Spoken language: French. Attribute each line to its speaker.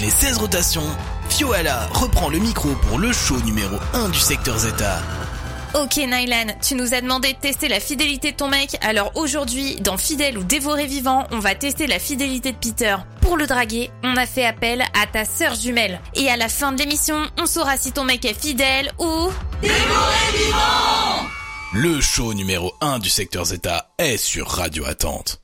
Speaker 1: Les 16 rotations, Fioala reprend le micro pour le show numéro 1 du secteur Zeta.
Speaker 2: Ok Nylan, tu nous as demandé de tester la fidélité de ton mec, alors aujourd'hui, dans Fidèle ou Dévoré Vivant, on va tester la fidélité de Peter. Pour le draguer, on a fait appel à ta sœur jumelle. Et à la fin de l'émission, on saura si ton mec est fidèle ou... dévoré vivant.
Speaker 1: Le show numéro 1 du secteur Zeta est sur Radio Attente.